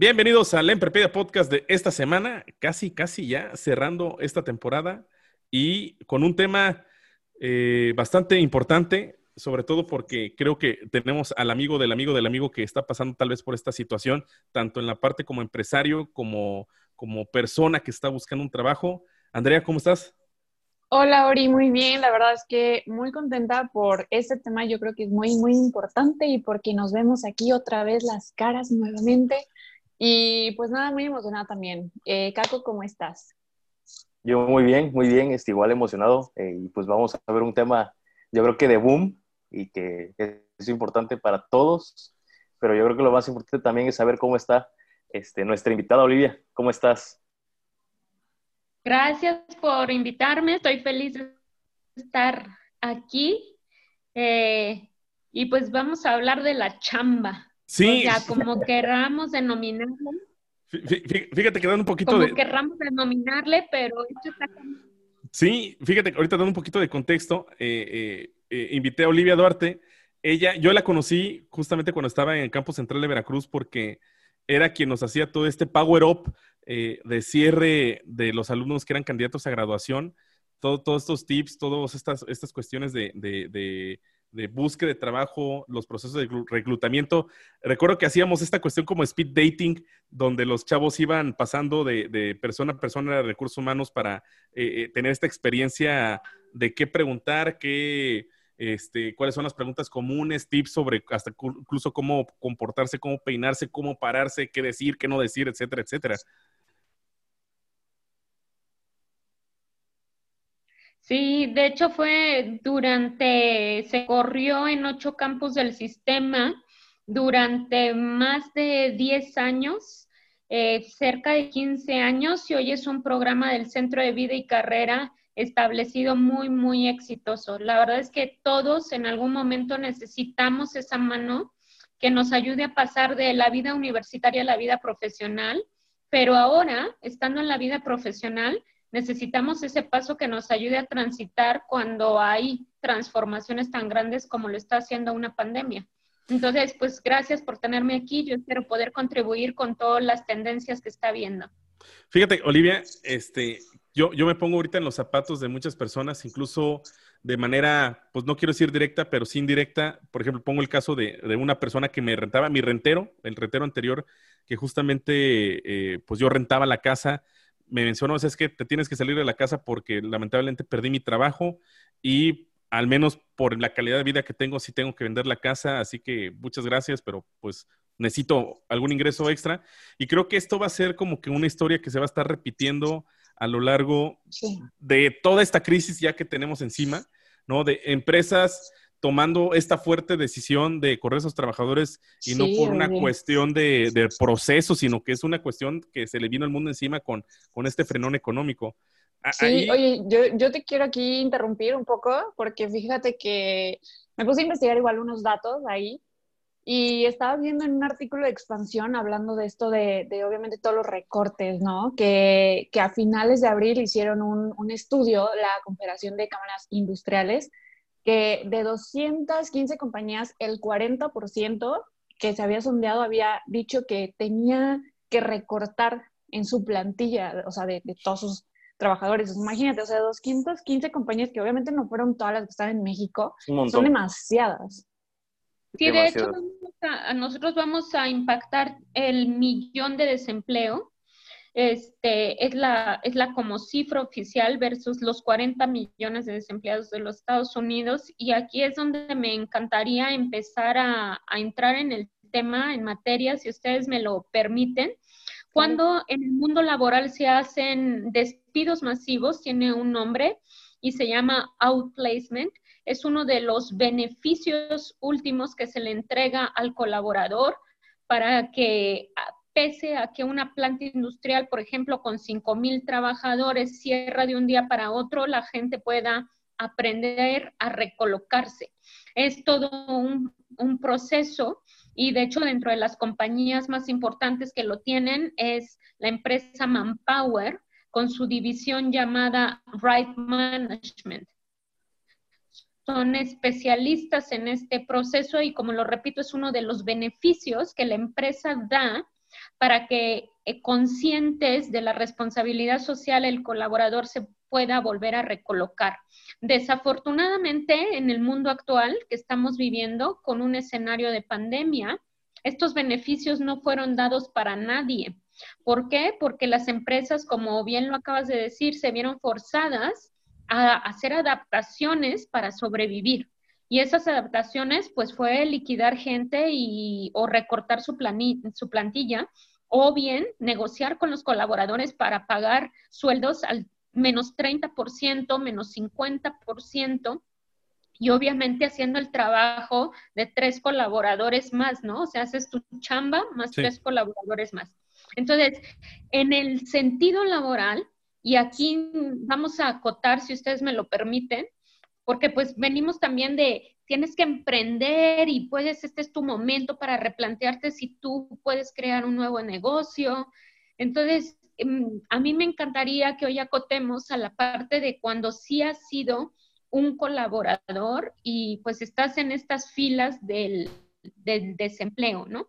Bienvenidos al Emprepedia Podcast de esta semana, casi, casi ya cerrando esta temporada y con un tema eh, bastante importante, sobre todo porque creo que tenemos al amigo del amigo del amigo que está pasando tal vez por esta situación, tanto en la parte como empresario, como, como persona que está buscando un trabajo. Andrea, ¿cómo estás? Hola Ori, muy bien. La verdad es que muy contenta por este tema. Yo creo que es muy, muy importante y porque nos vemos aquí otra vez las caras nuevamente. Y pues nada, muy emocionada también. Eh, Caco, ¿cómo estás? Yo muy bien, muy bien, estoy igual emocionado. Eh, y pues vamos a ver un tema, yo creo que de boom y que es importante para todos. Pero yo creo que lo más importante también es saber cómo está este, nuestra invitada Olivia. ¿Cómo estás? Gracias por invitarme. Estoy feliz de estar aquí. Eh, y pues vamos a hablar de la chamba. Sí. O sea, como querramos denominarle. Fíjate que dando un poquito como de... querramos denominarle, pero esto está... Sí, fíjate, ahorita dando un poquito de contexto, eh, eh, eh, invité a Olivia Duarte. Ella, yo la conocí justamente cuando estaba en el campo central de Veracruz porque era quien nos hacía todo este power up de cierre de los alumnos que eran candidatos a graduación, todo, todos estos tips, todas estas, estas cuestiones de de búsqueda de trabajo, los procesos de reclutamiento. Recuerdo que hacíamos esta cuestión como speed dating, donde los chavos iban pasando de, persona a persona de recursos humanos para eh, eh, tener esta experiencia de qué preguntar, qué, este, cuáles son las preguntas comunes, tips sobre hasta incluso cómo comportarse, cómo peinarse, cómo pararse, qué decir, qué no decir, etcétera, etcétera. Sí, de hecho fue durante, se corrió en ocho campos del sistema durante más de 10 años, eh, cerca de 15 años, y hoy es un programa del Centro de Vida y Carrera establecido muy, muy exitoso. La verdad es que todos en algún momento necesitamos esa mano que nos ayude a pasar de la vida universitaria a la vida profesional, pero ahora, estando en la vida profesional, necesitamos ese paso que nos ayude a transitar cuando hay transformaciones tan grandes como lo está haciendo una pandemia. Entonces, pues gracias por tenerme aquí. Yo espero poder contribuir con todas las tendencias que está viendo. Fíjate, Olivia, este, yo, yo me pongo ahorita en los zapatos de muchas personas, incluso de manera, pues no quiero decir directa, pero sí indirecta. Por ejemplo, pongo el caso de, de una persona que me rentaba, mi rentero, el rentero anterior, que justamente, eh, pues yo rentaba la casa me mencionó, es que te tienes que salir de la casa porque lamentablemente perdí mi trabajo y al menos por la calidad de vida que tengo, sí tengo que vender la casa, así que muchas gracias, pero pues necesito algún ingreso extra. Y creo que esto va a ser como que una historia que se va a estar repitiendo a lo largo de toda esta crisis ya que tenemos encima, ¿no? De empresas tomando esta fuerte decisión de correr a esos trabajadores y no por una cuestión de, proceso, sino que es una cuestión que se le vino al mundo encima con, con este frenón económico. Sí, oye, yo, yo te quiero aquí interrumpir un poco porque fíjate que me puse a investigar igual unos datos ahí y estaba viendo en un artículo de expansión hablando de esto de, de obviamente todos los recortes, ¿no? Que, que, a finales de abril hicieron un, un estudio, la Confederación de Cámaras Industriales, que de 215 compañías, el 40% que se había sondeado había dicho que tenía que recortar en su plantilla, o sea, de, todos sus trabajadores. Imagínate, o sea, 215 compañías que obviamente no fueron todas las que están en México, son demasiadas. Sí, de hecho, nosotros vamos a impactar el millón de desempleo este, es, la, es la como cifra oficial versus los 40 millones de desempleados de los Estados Unidos. Y aquí es donde me encantaría empezar a, a entrar en el tema, en materia, si ustedes me lo permiten. Cuando en el mundo laboral se hacen despidos masivos, tiene un nombre, y se llama outplacement. Es uno de los beneficios últimos que se le entrega al colaborador para que pese a que una planta industrial, por ejemplo, con 5.000 trabajadores cierra de un día para otro, la gente pueda aprender a recolocarse. Es todo un, un proceso y de hecho dentro de las compañías más importantes que lo tienen es la empresa Manpower con su división llamada Right Management. Son especialistas en este proceso y como lo repito, es uno de los beneficios que la empresa da para que eh, conscientes de la responsabilidad social el colaborador se pueda volver a recolocar. Desafortunadamente, en el mundo actual que estamos viviendo con un escenario de pandemia, estos beneficios no fueron dados para nadie. ¿Por qué? Porque las empresas, como bien lo acabas de decir, se vieron forzadas a hacer adaptaciones para sobrevivir. Y esas adaptaciones, pues, fue liquidar gente y, o recortar su, su plantilla, o bien negociar con los colaboradores para pagar sueldos al menos 30%, menos 50%, y obviamente haciendo el trabajo de tres colaboradores más, ¿no? O sea, haces tu chamba más tres colaboradores más. Entonces, en el sentido laboral, y aquí vamos a acotar, si ustedes me lo permiten, porque pues venimos también de, tienes que emprender y puedes, este es tu momento para replantearte si tú puedes crear un nuevo negocio. Entonces, em, a mí me encantaría que hoy acotemos a la parte de cuando sí ha sido un colaborador y pues estás en estas filas del, desempleo, ¿no?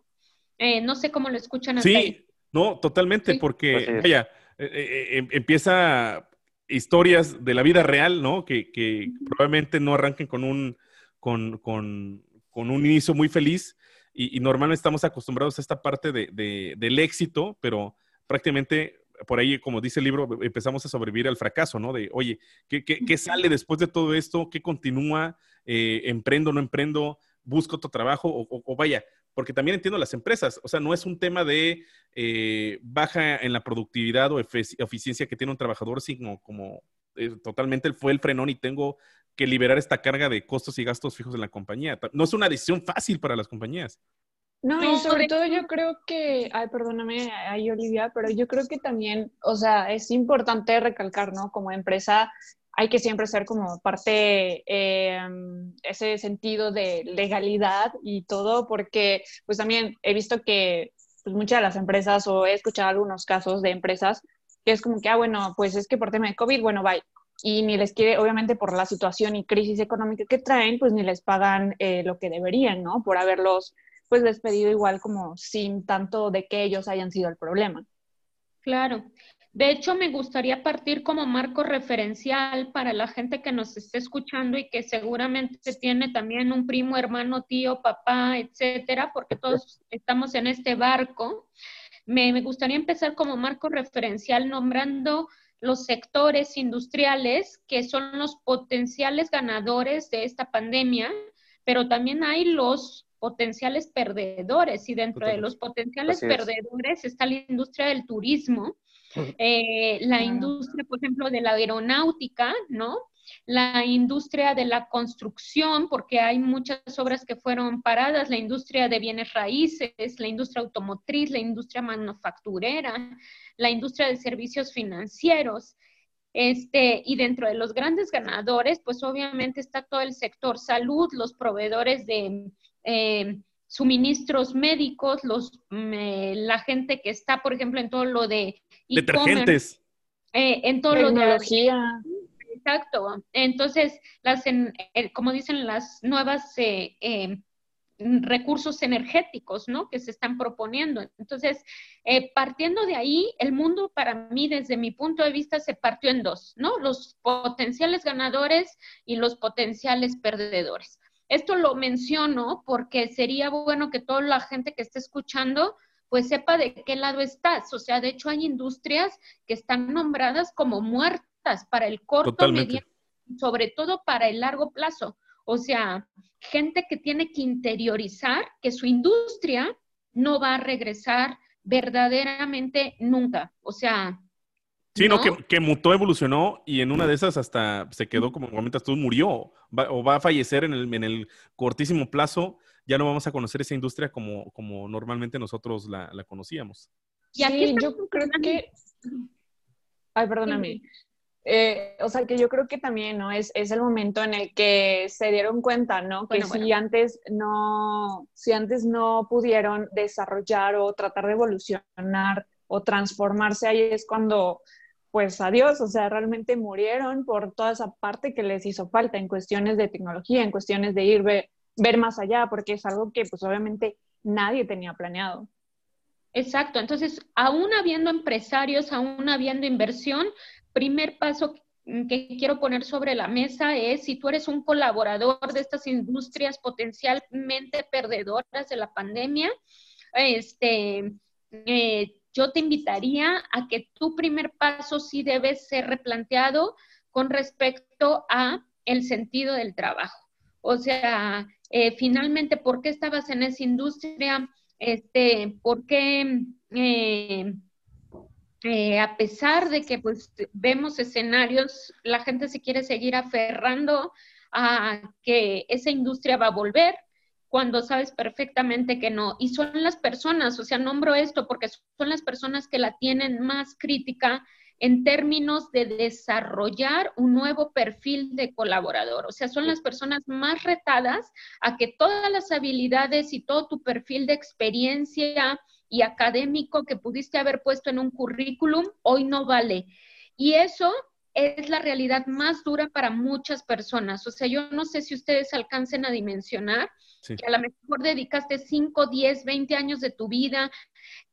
Eh, no sé cómo lo escuchan. Sí, no, totalmente, porque, vaya, eh, eh, em, empieza historias de la vida real, ¿no? Que, probablemente no arranquen con un, con, con, con un inicio muy feliz y, normalmente estamos acostumbrados a esta parte de, del éxito, pero prácticamente por ahí, como dice el libro, empezamos a sobrevivir al fracaso, ¿no? De, oye, ¿qué, qué, sale después de todo esto? ¿Qué continúa? Eh, ¿Emprendo, no emprendo? ¿Busco otro trabajo? O, vaya, porque también entiendo las empresas, o sea, no es un tema de eh, baja en la productividad o eficiencia que tiene un trabajador, sino como eh, totalmente fue el frenón y tengo que liberar esta carga de costos y gastos fijos en la compañía. No es una decisión fácil para las compañías. No, y sobre todo yo creo que, ay, perdóname ahí Olivia, pero yo creo que también, o sea, es importante recalcar, ¿no? Como empresa hay que siempre ser como parte, eh, ese sentido de legalidad y todo, porque pues también he visto que pues, muchas de las empresas, o he escuchado algunos casos de empresas, que es como que, ah, bueno, pues es que por tema de COVID, bueno, bye. Y ni les quiere, obviamente por la situación y crisis económica que traen, pues ni les pagan eh, lo que deberían, ¿no? Por haberlos pues despedido igual como sin tanto de que ellos hayan sido el problema. Claro. De hecho, me gustaría partir como marco referencial para la gente que nos esté escuchando y que seguramente tiene también un primo, hermano, tío, papá, etcétera, porque todos estamos en este barco. Me, me gustaría empezar como marco referencial nombrando los sectores industriales que son los potenciales ganadores de esta pandemia, pero también hay los potenciales perdedores y dentro de los potenciales perdedores está la industria del turismo, eh, la industria, por ejemplo, de la aeronáutica, ¿no? La industria de la construcción, porque hay muchas obras que fueron paradas, la industria de bienes raíces, la industria automotriz, la industria manufacturera, la industria de servicios financieros. Este, y dentro de los grandes ganadores, pues obviamente está todo el sector salud, los proveedores de eh, suministros médicos, los, la gente que está, por ejemplo, en todo lo de detergentes, eh, en todo tecnología. Lo de, exacto. Entonces, las, eh, como dicen las nuevas recursos energéticos, ¿no? Que se están proponiendo. Entonces, partiendo de ahí, el mundo para mí, desde mi punto de vista, se partió en dos, ¿no? Los potenciales ganadores y los potenciales perdedores. Esto lo menciono porque sería bueno que toda la gente que esté escuchando pues sepa de qué lado estás. O sea, de hecho hay industrias que están nombradas como muertas para el corto, mediano, sobre todo para el largo plazo. O sea, gente que tiene que interiorizar que su industria no va a regresar verdaderamente nunca. O sea, Sí, no, que, mutó, evolucionó y en una de esas hasta se quedó, como comentas tú, murió o va a fallecer en el, en el cortísimo plazo. Ya no vamos a conocer esa industria como, como normalmente nosotros la, la conocíamos. Y aquí yo creo que... Ay, perdóname. Eh, o sea, que yo creo que también, ¿no? Es, es, el momento en el que se dieron cuenta, ¿no? Que si antes no, si antes no pudieron desarrollar o tratar de evolucionar o transformarse, ahí es cuando, pues adiós, o sea, realmente murieron por toda esa parte que les hizo falta en cuestiones de tecnología, en cuestiones de ir ver, más allá, porque es algo que pues obviamente nadie tenía planeado. Exacto, entonces, aún habiendo empresarios, aún habiendo inversión, primer paso que quiero poner sobre la mesa es si tú eres un colaborador de estas industrias potencialmente perdedoras de la pandemia, este, eh, yo te invitaría a que tu primer paso sí debe ser replanteado con respecto a el sentido del trabajo. O sea, eh, finalmente, ¿por qué estabas en esa industria? Este, ¿Por qué eh, eh, a pesar de que pues vemos escenarios, la gente se quiere seguir aferrando a que esa industria va a volver cuando sabes perfectamente que no. Y son las personas, o sea, nombro esto porque son las personas que la tienen más crítica en términos de desarrollar un nuevo perfil de colaborador. O sea, son las personas más retadas a que todas las habilidades y todo tu perfil de experiencia, y académico que pudiste haber puesto en un currículum, hoy no vale. Y eso es la realidad más dura para muchas personas. O sea, yo no sé si ustedes alcancen a dimensionar que a lo mejor dedicaste 5, 10, 20 años de tu vida,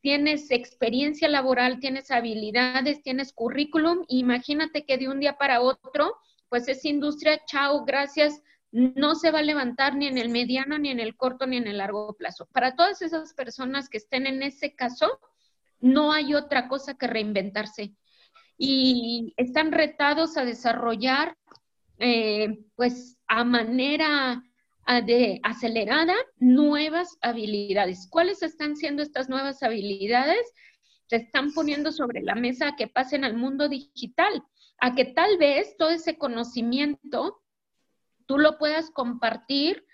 tienes experiencia laboral, tienes habilidades, tienes currículum. Imagínate que de un día para otro, pues esa industria, chao, gracias, no se va a levantar ni en el mediano, ni en el corto, ni en el largo plazo. Para todas esas personas que estén en ese caso, no hay otra cosa que reinventarse. Y están retados a desarrollar, eh, pues, a manera de acelerada nuevas habilidades. ¿Cuáles están siendo estas nuevas habilidades? Se están poniendo sobre la mesa a que pasen al mundo digital, a que tal vez todo ese conocimiento tú lo puedas compartir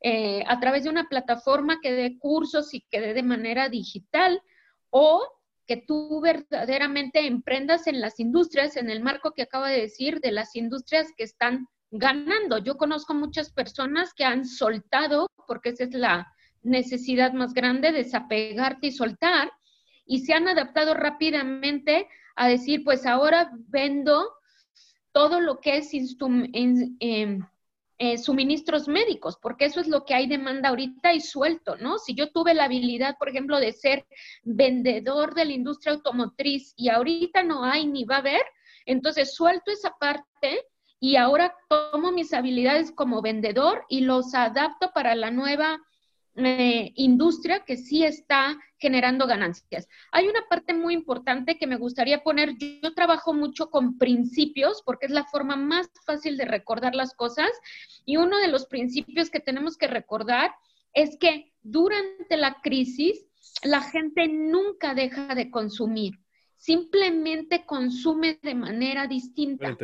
eh, a través de una plataforma que dé cursos y que dé de manera digital o que tú verdaderamente emprendas en las industrias, en el marco que acaba de decir, de las industrias que están ganando. Yo conozco muchas personas que han soltado, porque esa es la necesidad más grande, desapegarte y soltar, y se han adaptado rápidamente a decir, pues ahora vendo todo lo que es eh, eh, suministros médicos, porque eso es lo que hay demanda ahorita y suelto, ¿no? Si yo tuve la habilidad, por ejemplo, de ser vendedor de la industria automotriz y ahorita no hay ni va a haber, entonces suelto esa parte y ahora tomo mis habilidades como vendedor y los adapto para la nueva eh, industria que sí está generando ganancias. Hay una parte muy importante que me gustaría poner. Yo, trabajo mucho con principios porque es la forma más fácil de recordar las cosas y uno de los principios que tenemos que recordar es que durante la crisis la gente nunca deja de consumir, simplemente consume de manera distinta.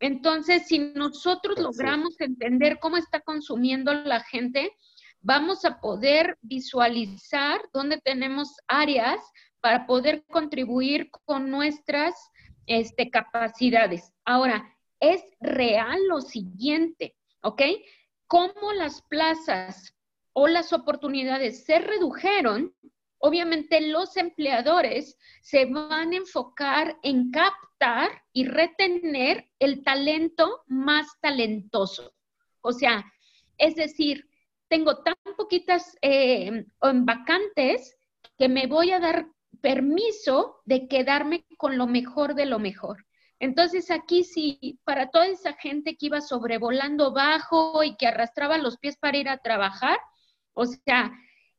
Entonces, si nosotros logramos entender cómo está consumiendo la gente, vamos a poder visualizar dónde tenemos áreas para poder contribuir con nuestras este, capacidades. Ahora, es real lo siguiente, ¿ok? Cómo las plazas o las oportunidades se redujeron, obviamente los empleadores se van a enfocar en y retener el talento más talentoso. O sea, es decir, tengo tan poquitas eh, vacantes que me voy a dar permiso de quedarme con lo mejor de lo mejor. Entonces aquí sí, para toda esa gente que iba sobrevolando bajo y que arrastraba los pies para ir a trabajar, o sea,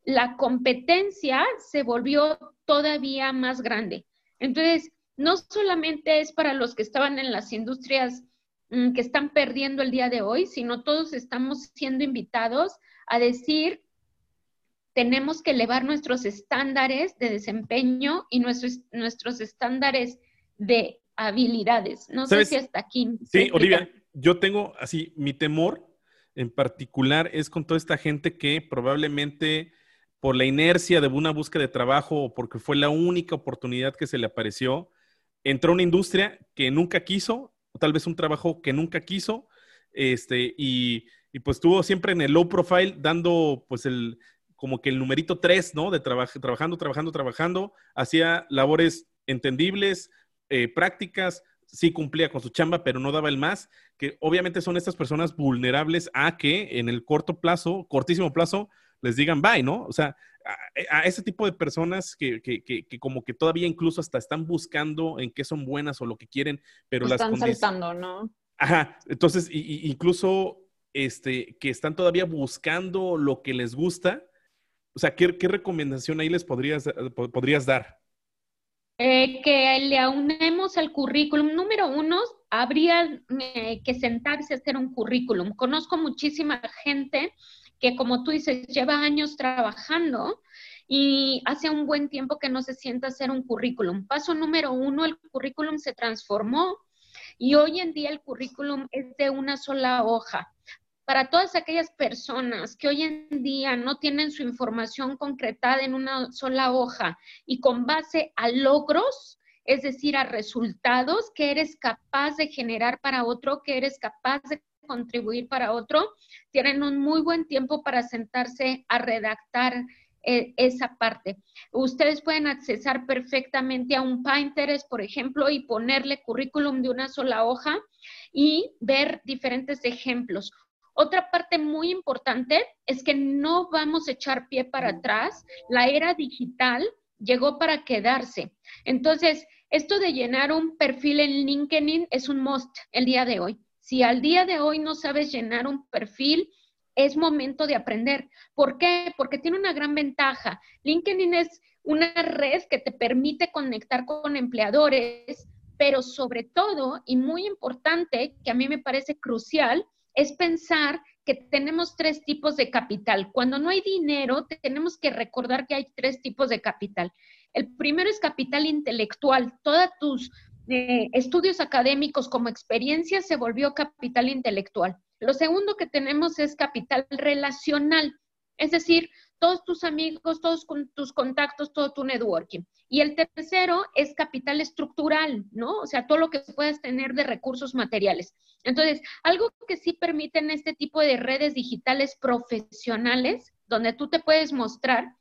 la competencia se volvió todavía más grande. Entonces, no solamente es para los que estaban en las industrias mm, que están perdiendo el día de hoy, sino todos estamos siendo invitados a decir, tenemos que elevar nuestros estándares de desempeño y nuestros, nuestros estándares de habilidades. No sé si hasta aquí. Sí, Olivia, yo tengo así, mi temor en particular es con toda esta gente que probablemente por la inercia de una búsqueda de trabajo o porque fue la única oportunidad que se le apareció, entró a una industria que nunca quiso, o tal vez un trabajo que nunca quiso, este, y, pues estuvo siempre en el low profile dando pues el, como que el numerito 3, ¿no? De trabajando, trabajando, trabajando, hacía labores entendibles, eh, prácticas, sí cumplía con su chamba, pero no daba el más, que obviamente son estas personas vulnerables a que en el corto plazo, cortísimo plazo, les digan bye, ¿no? O sea, a, ese tipo de personas que, que, que, como que todavía incluso hasta están buscando en qué son buenas o lo que quieren, pero las están saltando, ¿no? Ajá, entonces, incluso este, que están todavía buscando lo que les gusta, o sea, ¿qué, qué recomendación ahí les podrías, podrías dar? Eh, que le aunemos al currículum. Número uno, habría eh, que sentarse a hacer un currículum. Conozco muchísima gente que, como tú dices, lleva años trabajando y hace un buen tiempo que no se sienta hacer un currículum. Paso número uno, el currículum se transformó y hoy en día el currículum es de una sola hoja para todas aquellas personas que hoy en día no tienen su información concretada en una sola hoja y con base a logros, es decir, a resultados que eres capaz de generar para otro, que eres capaz de contribuir para otro, tienen un muy buen tiempo para sentarse a redactar eh, esa parte. Ustedes pueden accesar perfectamente a un Pinterest, por ejemplo, y ponerle currículum de una sola hoja y ver diferentes ejemplos. Otra parte muy importante es que no vamos a echar pie para atrás. La era digital llegó para quedarse. Entonces, esto de llenar un perfil en LinkedIn es un must el día de hoy. Si al día de hoy no sabes llenar un perfil, es momento de aprender. ¿Por qué? Porque tiene una gran ventaja. LinkedIn es una red que te permite conectar con empleadores, pero sobre todo, y muy importante, que a mí me parece crucial, es pensar que tenemos tres tipos de capital. Cuando no hay dinero, tenemos que recordar que hay tres tipos de capital. El primero es capital intelectual. Todos tus eh, estudios académicos como experiencia se volvió capital intelectual. Lo segundo que tenemos es capital relacional, es decir, todos tus amigos, todos tus contactos, todo tu networking. Y el tercero es capital estructural, ¿no? O sea, todo lo que puedas tener de recursos materiales. Entonces, algo que sí permiten este tipo de redes digitales profesionales, donde tú te puedes mostrar,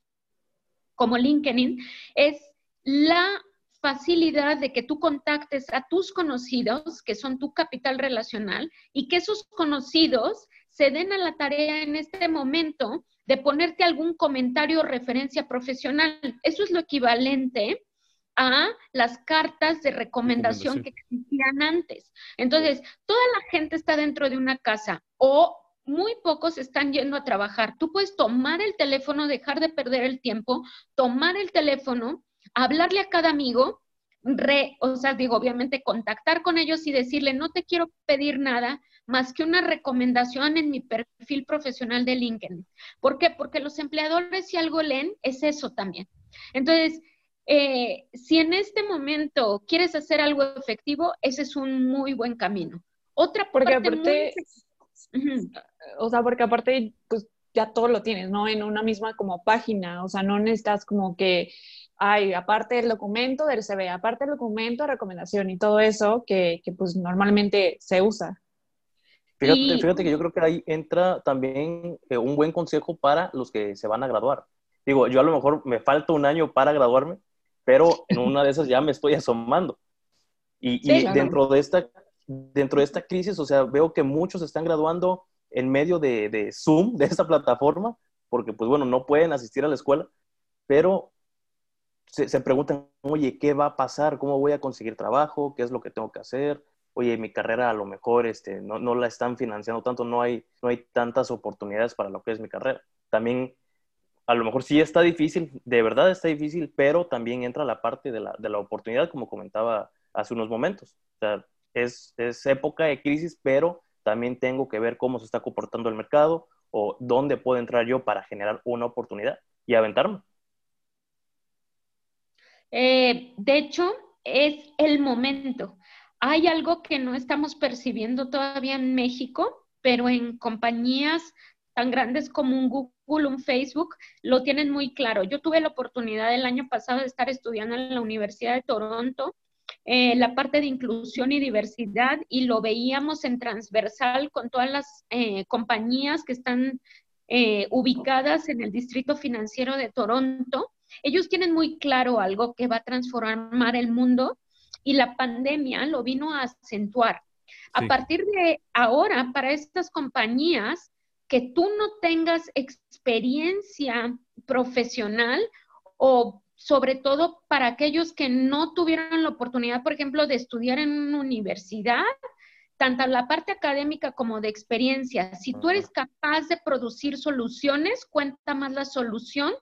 como LinkedIn, es la facilidad de que tú contactes a tus conocidos, que son tu capital relacional, y que esos conocidos se den a la tarea en este momento de ponerte algún comentario o referencia profesional. Eso es lo equivalente a las cartas de recomendación, que existían antes. Entonces, toda la gente está dentro de una casa o muy pocos están yendo a trabajar. Tú puedes tomar el teléfono, dejar de perder el tiempo, tomar el teléfono, hablarle a cada amigo, o sea, digo, obviamente contactar con ellos y decirle, no te quiero pedir nada, más que una recomendación en mi perfil profesional de LinkedIn. ¿Por qué? Porque los empleadores si algo leen es eso también. Entonces, eh, si en este momento quieres hacer algo efectivo, ese es un muy buen camino. Otra porque aparte, o sea, porque aparte, pues ya todo lo tienes, ¿no? En una misma como página, o sea, no necesitas como que, hay aparte del documento del CV, aparte del documento de recomendación y todo eso que, que pues normalmente se usa. Fíjate, fíjate, que yo creo que ahí entra también eh, un buen consejo para los que se van a graduar. Digo, yo a lo mejor me falta un año para graduarme, pero en una de esas ya me estoy asomando. Y, dentro, de esta, dentro de esta crisis, o sea, veo que muchos están graduando en medio de, de Zoom, de esta plataforma, porque pues bueno, no pueden asistir a la escuela, pero se, se, preguntan, oye, ¿qué va a pasar? ¿Cómo voy a conseguir trabajo? ¿Qué es lo que tengo que hacer? oye, mi carrera a lo mejor este, no, no, la están financiando tanto, no hay, no hay tantas oportunidades para lo que es mi carrera. También, a lo mejor sí está difícil, de verdad está difícil, pero también entra la parte de la, de la oportunidad, como comentaba hace unos momentos. O es, es época de crisis, pero también tengo que ver cómo se está comportando el mercado o dónde puedo entrar yo para generar una oportunidad y aventarme. Eh, de hecho, es el momento. hay algo que no estamos percibiendo todavía en México, pero en compañías tan grandes como un Google, un Facebook, lo tienen muy claro. Yo tuve la oportunidad el año pasado de estar estudiando en la Universidad de Toronto eh, la parte de inclusión y diversidad y lo veíamos en transversal con todas las eh, compañías que están eh, ubicadas en el distrito financiero de Toronto. Ellos tienen muy claro algo que va a transformar el mundo y la pandemia lo vino a acentuar. A partir de ahora, para estas compañías, que tú no tengas experiencia profesional o sobre todo para aquellos que no tuvieron la oportunidad, por ejemplo, de estudiar en una universidad, tanto la parte académica como de experiencia. Si tú eres capaz de producir soluciones, cuenta más la solución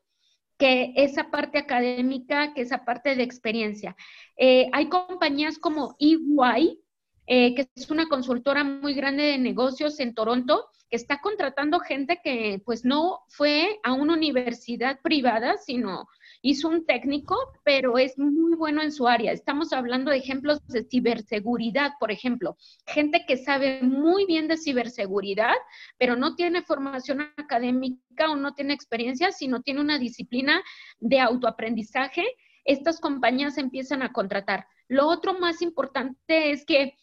que esa parte académica, que esa parte de experiencia. Eh, hay compañías como EY, eh, que es una consultora muy grande de negocios en Toronto, que está contratando gente que pues no fue a una universidad privada, sino hizo un técnico, pero es muy bueno en su área. Estamos hablando de ejemplos de ciberseguridad, por ejemplo. Gente que sabe muy bien de ciberseguridad, pero no tiene formación académica o no tiene experiencia, sino tiene una disciplina de autoaprendizaje. Estas compañías empiezan a contratar. Lo otro más importante es que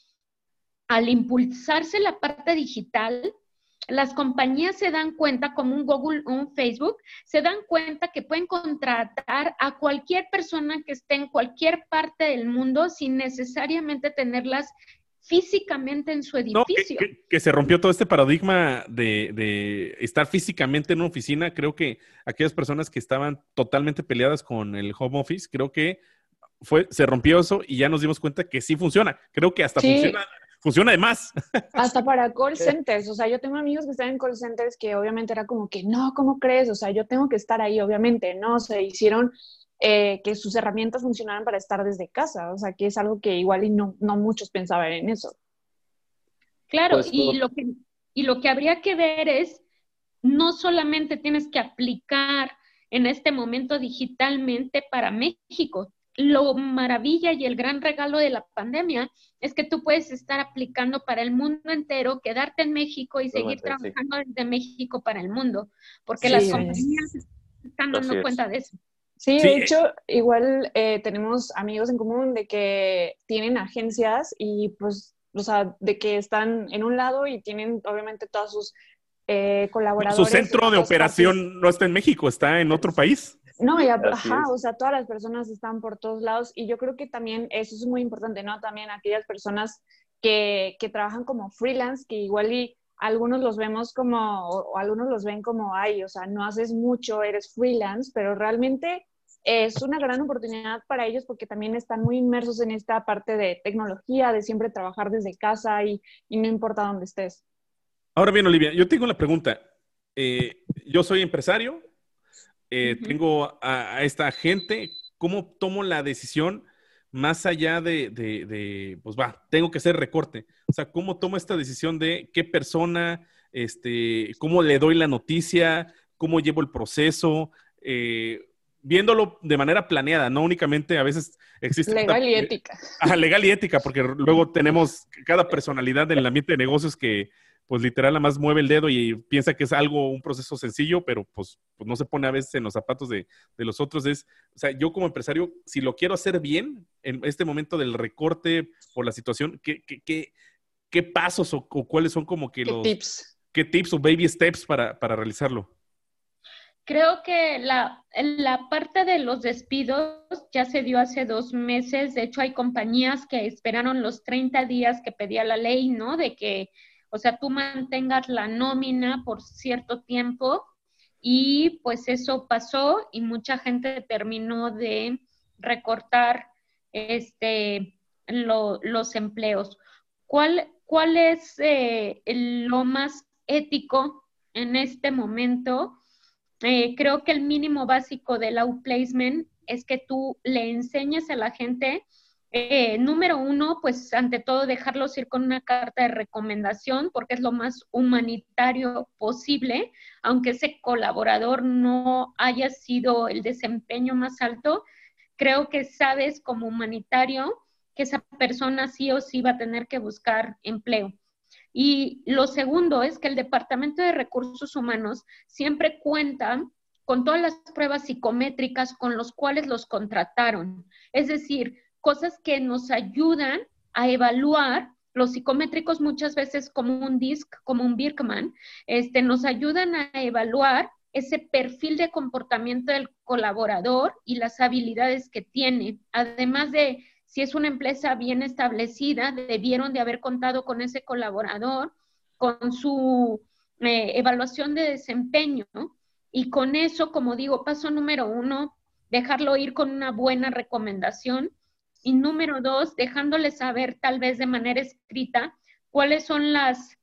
al impulsarse la parte digital, las compañías se dan cuenta, como un Google o un Facebook, se dan cuenta que pueden contratar a cualquier persona que esté en cualquier parte del mundo sin necesariamente tenerlas físicamente en su edificio. que, se rompió todo este paradigma de, estar físicamente en una oficina. Creo que aquellas personas que estaban totalmente peleadas con el home office, creo que fue, se rompió eso y ya nos dimos cuenta que sí funciona. Creo que hasta funciona funciona de más. Hasta para call centers, o sea, yo tengo amigos que están en call centers que obviamente era como que, no, ¿cómo crees? O sea, yo tengo que estar ahí, obviamente, ¿no? Se hicieron eh, que sus herramientas funcionaran para estar desde casa, o sea, que es algo que igual y no, no muchos pensaban en eso. Claro, pues, y, lo que, y lo que habría que ver es, no solamente tienes que aplicar en este momento digitalmente para México, lo maravilla y el gran regalo de la pandemia es que tú puedes estar aplicando para el mundo entero, quedarte en México y seguir trabajando desde México para el mundo, porque las compañías están dando cuenta de eso. Sí, de hecho, igual eh, tenemos amigos en común de que tienen agencias y pues, o sea, de que están en un lado y tienen obviamente todos sus eh, colaboradores. Su centro de operación no está en México, está en otro país. No, y ajá, o sea, todas las personas están por todos lados y yo creo que también eso es muy importante, ¿no? También aquellas personas que, que trabajan como freelance, que igual y algunos los vemos como, o, algunos los ven como, ay, o sea, no haces mucho, eres freelance, pero realmente es una gran oportunidad para ellos porque también están muy inmersos en esta parte de tecnología, de siempre trabajar desde casa y, y no importa dónde estés. Ahora bien, Olivia, yo tengo la pregunta. Eh, yo soy empresario, eh, tengo a, esta gente, ¿cómo tomo la decisión más allá de, pues va, tengo que hacer recorte? O sea, ¿cómo tomo esta decisión de qué persona, este, cómo le doy la noticia, cómo llevo el proceso? Eh, viéndolo de manera planeada, no únicamente a veces existe... Legal y ética. legal y ética, porque luego tenemos cada personalidad en el ambiente de negocios que pues literal nada más mueve el dedo y piensa que es algo, un proceso sencillo, pero pues, pues no se pone a veces en los zapatos de, los otros. Es, o sea, yo como empresario, si lo quiero hacer bien en este momento del recorte por la situación, ¿qué, qué, qué, pasos o, cuáles son como que los... tips? ¿Qué tips o baby steps para, para realizarlo? Creo que la, la, parte de los despidos ya se dio hace dos meses. De hecho, hay compañías que esperaron los 30 días que pedía la ley, ¿no? De que o sea, tú mantengas la nómina por cierto tiempo y pues eso pasó y mucha gente terminó de recortar este, los empleos. ¿Cuál, cuál es eh, lo más ético en este momento? Eh, creo que el mínimo básico del outplacement es que tú le enseñes a la gente eh, número uno, pues ante todo dejarlos ir con una carta de recomendación porque es lo más humanitario posible, aunque ese colaborador no haya sido el desempeño más alto, creo que sabes como humanitario que esa persona sí o sí va a tener que buscar empleo. Y lo segundo es que el Departamento de Recursos Humanos siempre cuenta con todas las pruebas psicométricas con los cuales los contrataron. Es decir, cosas que nos ayudan a evaluar los psicométricos muchas veces como un DISC, como un Birkman, este, nos ayudan a evaluar ese perfil de comportamiento del colaborador y las habilidades que tiene. Además de si es una empresa bien establecida, debieron de haber contado con ese colaborador, con su eh, evaluación de desempeño. Y con eso, como digo, paso número uno, dejarlo ir con una buena recomendación. Y número dos, dejándole saber tal vez de manera escrita cuáles son las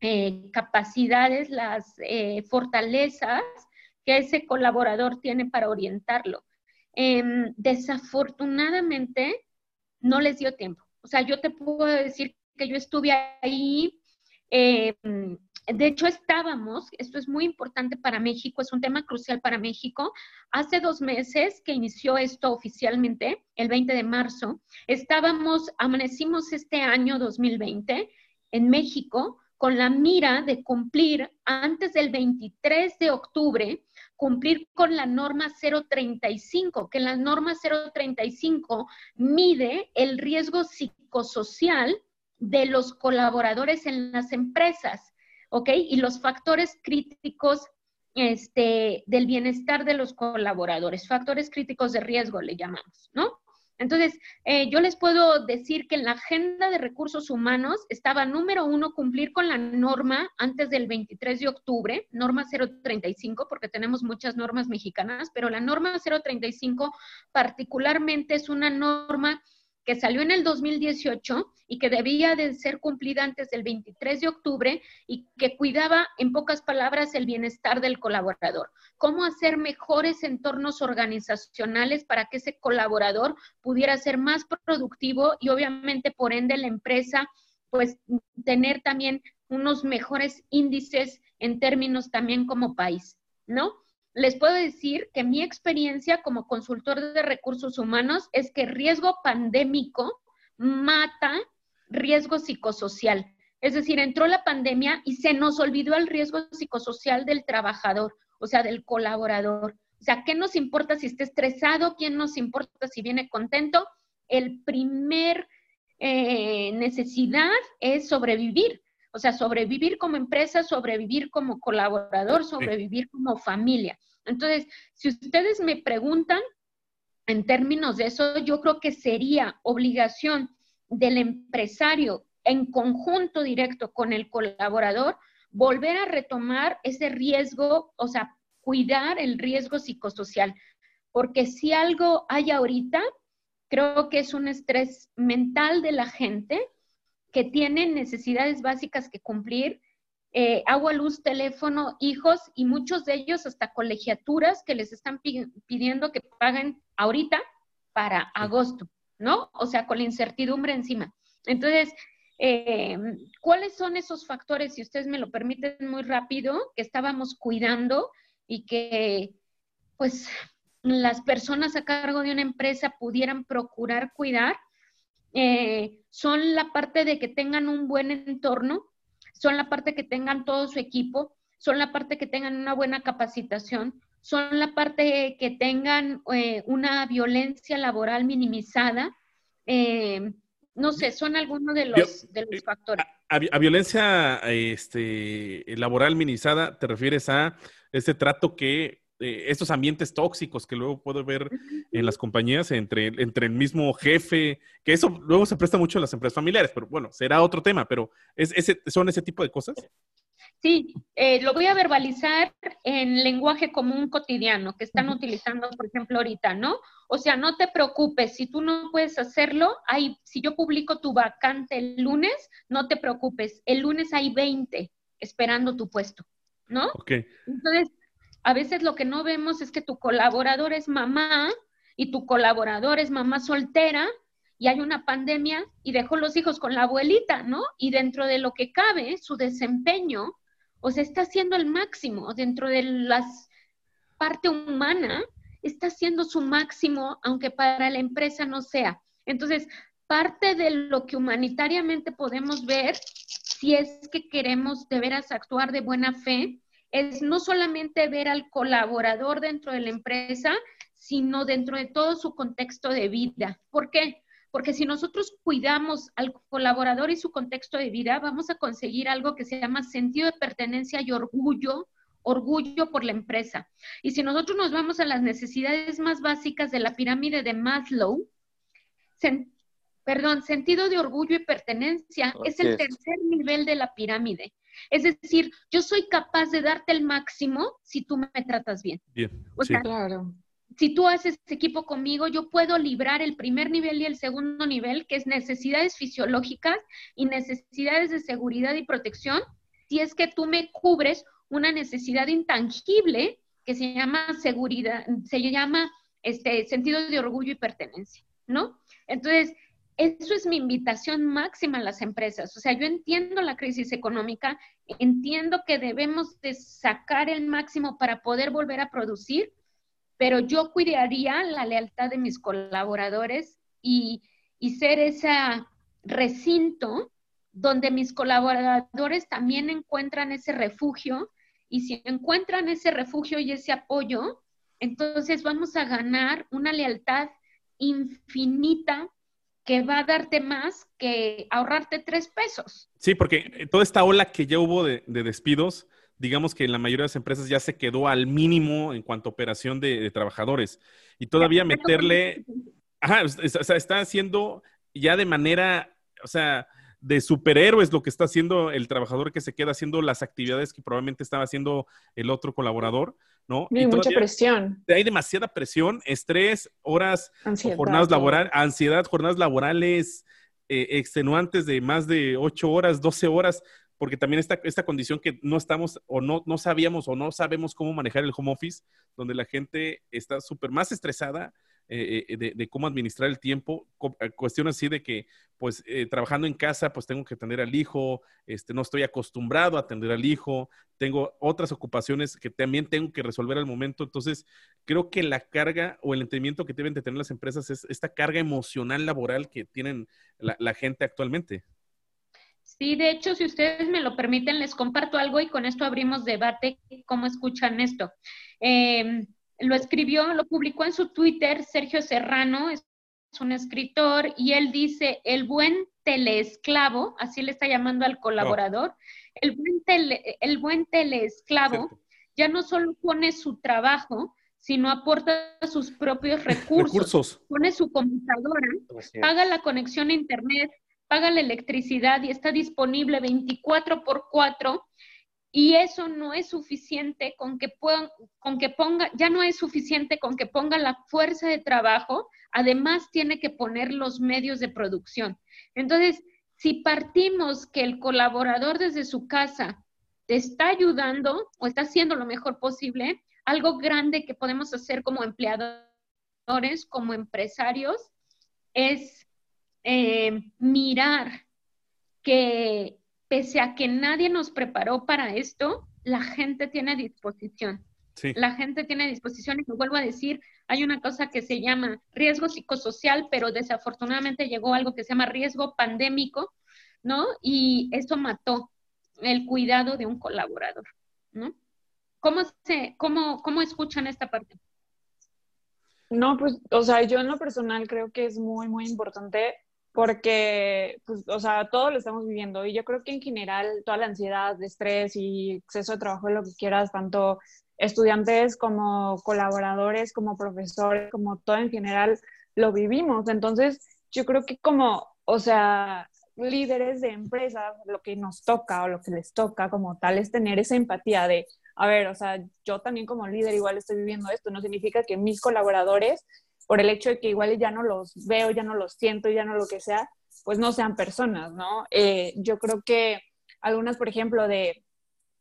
eh, capacidades, las eh, fortalezas que ese colaborador tiene para orientarlo. Em, desafortunadamente, no les dio tiempo. O sea, yo te puedo decir que yo estuve ahí, em, de hecho estábamos, esto es muy importante para México, es un tema crucial para México. Hace dos meses que inició esto oficialmente, el 20 de marzo, estábamos, amanecimos este año 2020 en México con la mira de cumplir antes del 23 de octubre, cumplir con la norma 035, que la norma 035 mide el riesgo psicosocial de los colaboradores en las empresas, ¿ok? Y los factores críticos este, del bienestar de los colaboradores, factores críticos de riesgo le llamamos, ¿no? Entonces, eh, yo les puedo decir que en la agenda de recursos humanos estaba número uno cumplir con la norma antes del 23 de octubre, norma 035, porque tenemos muchas normas mexicanas, pero la norma 035 particularmente es una norma que salió en el 2018 y que debía de ser cumplida antes del 23 de octubre y que cuidaba, en pocas palabras, el bienestar del colaborador. Cómo hacer mejores entornos organizacionales para que ese colaborador pudiera ser más productivo y obviamente por ende la empresa pues tener también unos mejores índices en términos también como país, ¿no? Les puedo decir que mi experiencia como consultor de recursos humanos es que riesgo pandémico mata riesgo psicosocial. Es decir, entró la pandemia y se nos olvidó el riesgo psicosocial del trabajador, o sea, del colaborador. O sea, ¿qué nos importa si está estresado? ¿Quién nos importa si viene contento? El primer eh, necesidad es sobrevivir. O sea, sobrevivir como empresa, sobrevivir como colaborador, sobrevivir como familia. Entonces, si ustedes me preguntan en términos de eso, yo creo que sería obligación del empresario en conjunto directo con el colaborador volver a retomar ese riesgo, o sea, cuidar el riesgo psicosocial. Porque si algo hay ahorita, creo que es un estrés mental de la gente que tienen necesidades básicas que cumplir, eh, agua, luz, teléfono, hijos y muchos de ellos hasta colegiaturas que les están pidiendo que paguen ahorita para agosto, ¿no? O sea, con la incertidumbre encima. Entonces, eh, ¿cuáles son esos factores, si ustedes me lo permiten muy rápido, que estábamos cuidando y que, pues, las personas a cargo de una empresa pudieran procurar cuidar? Eh, son la parte de que tengan un buen entorno, son la parte que tengan todo su equipo, son la parte que tengan una buena capacitación, son la parte que tengan eh, una violencia laboral minimizada. Eh, no sé, son algunos de los, de los factores. A, violencia este, laboral minimizada, ¿te refieres a este trato que eh, estos ambientes tóxicos que luego puedo ver en las compañías entre, entre el mismo jefe, que eso luego se presta mucho en las empresas familiares, pero bueno, será otro tema, pero ¿es, ese, ¿son ese tipo de cosas? Sí, eh, lo voy a verbalizar en lenguaje común cotidiano que están utilizando, por ejemplo, ahorita, ¿no? O sea, no te preocupes, si tú no puedes hacerlo, hay, si yo publico tu vacante el lunes, no te preocupes, el lunes hay 20 esperando tu puesto, ¿no? Ok. Entonces, a veces lo que no vemos es que tu colaborador es mamá y tu colaborador es mamá soltera y hay una pandemia y dejó los hijos con la abuelita, ¿no? Y dentro de lo que cabe, su desempeño, o sea, está haciendo el máximo dentro de la parte humana, está haciendo su máximo, aunque para la empresa no sea. Entonces, parte de lo que humanitariamente podemos ver, si es que queremos de veras actuar de buena fe, es no solamente ver al colaborador dentro de la empresa, sino dentro de todo su contexto de vida. ¿Por qué? Porque si nosotros cuidamos al colaborador y su contexto de vida, vamos a conseguir algo que se llama sentido de pertenencia y orgullo, orgullo por la empresa. Y si nosotros nos vamos a las necesidades más básicas de la pirámide de Maslow, perdón, sentido de orgullo y pertenencia es el tercer nivel de la pirámide. Es decir, yo soy capaz de darte el máximo si tú me tratas bien. Bien. O sea, claro. Si tú haces equipo conmigo, yo puedo librar el primer nivel y el segundo nivel, que es necesidades fisiológicas y necesidades de seguridad y protección, si es que tú me cubres una necesidad intangible que se llama seguridad, se llama este sentido de orgullo y pertenencia, ¿no? Entonces, eso es mi invitación máxima a las empresas. O sea, yo entiendo la crisis económica, entiendo que debemos de sacar el máximo para poder volver a producir, pero yo cuidaría la lealtad de mis colaboradores y, y ser ese recinto donde mis colaboradores también encuentran ese refugio y si encuentran ese refugio y ese apoyo, entonces vamos a ganar una lealtad infinita que va a darte más que ahorrarte tres pesos. Sí, porque eh, toda esta ola que ya hubo de, despidos, digamos que en la mayoría de las empresas ya se quedó al mínimo en cuanto a operación de, trabajadores. Y todavía meterle, ajá, o sea, está haciendo ya de manera, o sea, de superhéroes lo que está haciendo el trabajador que se queda haciendo las actividades que probablemente estaba haciendo el otro colaborador, ¿no? Hay mucha presión. Hay demasiada presión, estrés, horas, jornadas laborales, ansiedad, jornadas laborales eh, extenuantes de más de 8 horas, 12 horas, porque también esta, esta condición que no estamos o no, no sabíamos o no sabemos cómo manejar el home office, donde la gente está súper más estresada, eh, eh, de, cómo administrar el tiempo, eh, cuestiones así de que, pues, trabajando en casa, pues tengo que atender al hijo, este, no estoy acostumbrado a atender al hijo, tengo otras ocupaciones que también tengo que resolver al momento. Entonces, creo que la carga o el entendimiento que deben de tener las empresas es esta carga emocional laboral que tienen la, gente actualmente. Sí, de hecho, si ustedes me lo permiten, les comparto algo y con esto abrimos debate, cómo escuchan esto. Eh, lo escribió, lo publicó en su Twitter Sergio Serrano, es un escritor, y él dice, el buen teleesclavo, así le está llamando al colaborador, el, buen el buen teleesclavo ya no solo pone su trabajo, sino aporta sus propios recursos. recursos. Pone su computadora, paga la conexión a Internet, paga la electricidad y está disponible 24 por 4 y eso no es suficiente con que, con que ponga, ya no es suficiente con que ponga la fuerza de trabajo, además tiene que poner los medios de producción. Entonces, si partimos que el colaborador desde su casa está ayudando o está haciendo lo mejor posible, algo grande que podemos hacer como empleadores, como empresarios, es eh, mirar que pese a que nadie nos preparó para esto, la gente tiene disposición. La gente tiene disposición y me vuelvo a decir, hay una cosa que se llama riesgo psicosocial, pero desafortunadamente llegó algo que se llama riesgo pandémico, ¿no? Y eso mató el cuidado de un colaborador, ¿no? ¿Cómo, se, cómo, cómo escuchan esta parte? No, pues, o sea, yo en lo personal creo que es muy, muy importante porque, pues, o sea, todo lo estamos viviendo y yo creo que en general toda la ansiedad, estrés y exceso de trabajo, lo que quieras, tanto estudiantes como colaboradores, como profesores, como todo en general, lo vivimos. Entonces, yo creo que como, o sea, líderes de empresas, lo que nos toca o lo que les toca como tal es tener esa empatía de, a ver, o sea, yo también como líder igual estoy viviendo esto, no significa que mis colaboradores por el hecho de que igual ya no los veo, ya no los siento, ya no lo que sea, pues no sean personas, ¿no? Eh, yo creo que algunas, por ejemplo, de,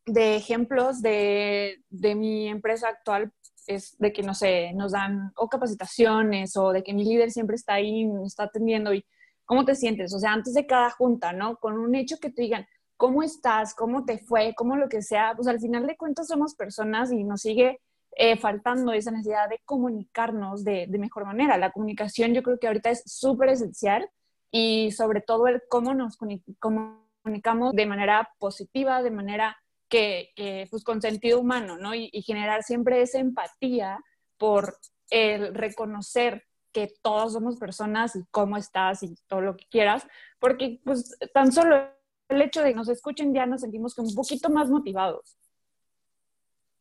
de ejemplos de, de, mi empresa actual es de que, no sé, nos dan o capacitaciones o de que mi líder siempre está ahí, me está atendiendo y cómo te sientes, o sea, antes de cada junta, ¿no? Con un hecho que te digan, ¿cómo estás? ¿Cómo te fue? ¿Cómo lo que sea? Pues al final de cuentas somos personas y nos sigue eh, faltando esa necesidad de comunicarnos de, de, mejor manera. La comunicación yo creo que ahorita es súper esencial y sobre todo el cómo nos comunicamos de manera positiva, de manera que, que pues con sentido humano, ¿no? Y, y generar siempre esa empatía por el reconocer que todos somos personas y cómo estás y todo lo que quieras, porque pues tan solo el hecho de que nos escuchen ya nos sentimos como un poquito más motivados.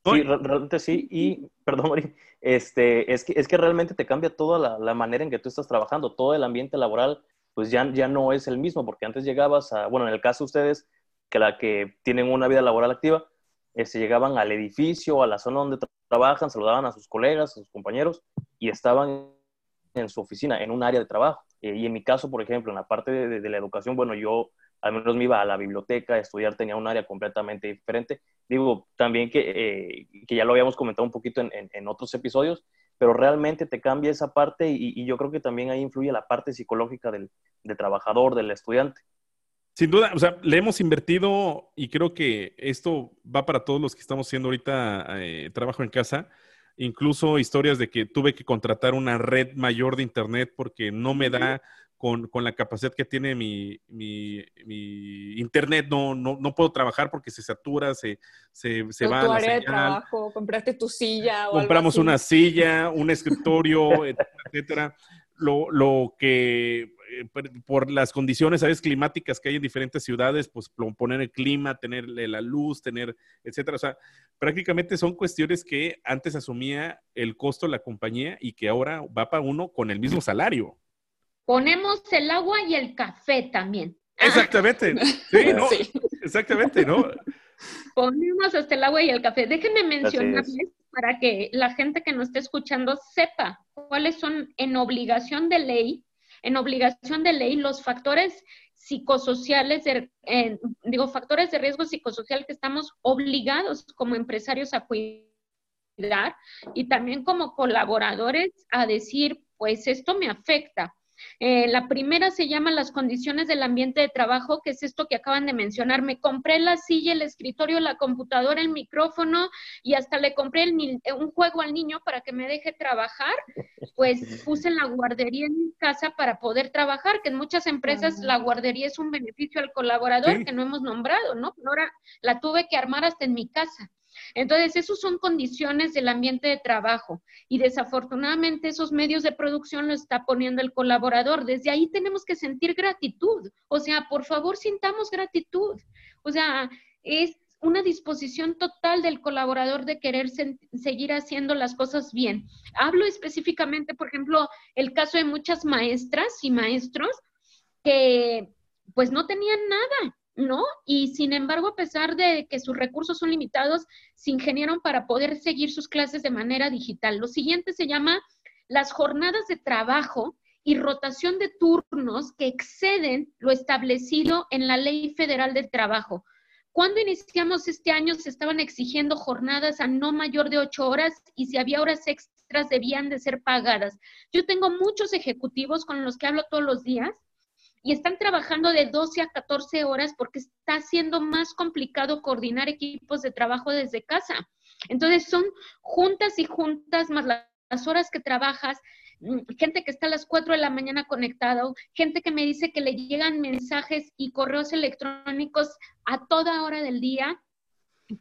Sí, realmente sí. Y, perdón, Mari, este, es, que, es que realmente te cambia toda la, la, manera en que tú estás trabajando, todo el ambiente laboral, pues ya, ya no es el mismo, porque antes llegabas a, bueno, en el caso de ustedes, que la que tienen una vida laboral activa, este, llegaban al edificio, a la zona donde trabajan, saludaban a sus colegas, a sus compañeros, y estaban en su oficina, en un área de trabajo. Eh, y en mi caso, por ejemplo, en la parte de, de, la educación, bueno, yo al menos me iba a la biblioteca a estudiar, tenía un área completamente diferente. Digo, también que, eh, que ya lo habíamos comentado un poquito en, en, en, otros episodios, pero realmente te cambia esa parte y, y, yo creo que también ahí influye la parte psicológica del, del trabajador, del estudiante. Sin duda, o sea, le hemos invertido y creo que esto va para todos los que estamos haciendo ahorita eh, trabajo en casa incluso historias de que tuve que contratar una red mayor de internet porque no me da con, con la capacidad que tiene mi, mi, mi internet, no, no, no, puedo trabajar porque se satura, se, se, se va. Tu área de trabajo, compraste tu silla. O Compramos una silla, un escritorio, etcétera. Lo, lo que eh, por las condiciones ¿sabes? climáticas que hay en diferentes ciudades, pues poner el clima, tener la luz, tener, etcétera. O sea, prácticamente son cuestiones que antes asumía el costo de la compañía y que ahora va para uno con el mismo salario. Ponemos el agua y el café también. Exactamente. Sí, ¿no? sí. Exactamente, ¿no? Ponemos hasta el agua y el café. Déjenme mencionarles para que la gente que nos esté escuchando sepa cuáles son en obligación de ley en obligación de ley los factores psicosociales, de, eh, digo, factores de riesgo psicosocial que estamos obligados como empresarios a cuidar y también como colaboradores a decir, pues esto me afecta. Eh, la primera se llama las condiciones del ambiente de trabajo, que es esto que acaban de mencionar. Me compré la silla, el escritorio, la computadora, el micrófono y hasta le compré el, eh, un juego al niño para que me deje trabajar. Pues puse la guardería en mi casa para poder trabajar, que en muchas empresas la guardería es un beneficio al colaborador sí. que no hemos nombrado, ¿no? Ahora la tuve que armar hasta en mi casa. Entonces, esos son condiciones del ambiente de trabajo y desafortunadamente esos medios de producción lo está poniendo el colaborador. Desde ahí tenemos que sentir gratitud. O sea, por favor, sintamos gratitud. O sea, es una disposición total del colaborador de querer se seguir haciendo las cosas bien. Hablo específicamente, por ejemplo, el caso de muchas maestras y maestros que pues no tenían nada, ¿no? Y sin embargo, a pesar de que sus recursos son limitados, se ingenieron para poder seguir sus clases de manera digital. Lo siguiente se llama las jornadas de trabajo y rotación de turnos que exceden lo establecido en la Ley Federal del Trabajo. Cuando iniciamos este año se estaban exigiendo jornadas a no mayor de ocho horas y si había horas extras debían de ser pagadas. Yo tengo muchos ejecutivos con los que hablo todos los días y están trabajando de 12 a 14 horas porque está siendo más complicado coordinar equipos de trabajo desde casa. Entonces son juntas y juntas más las horas que trabajas, mm, gente que está a las 4 de la mañana conectado, gente que me dice que le llegan mensajes y correos electrónicos a toda hora del día,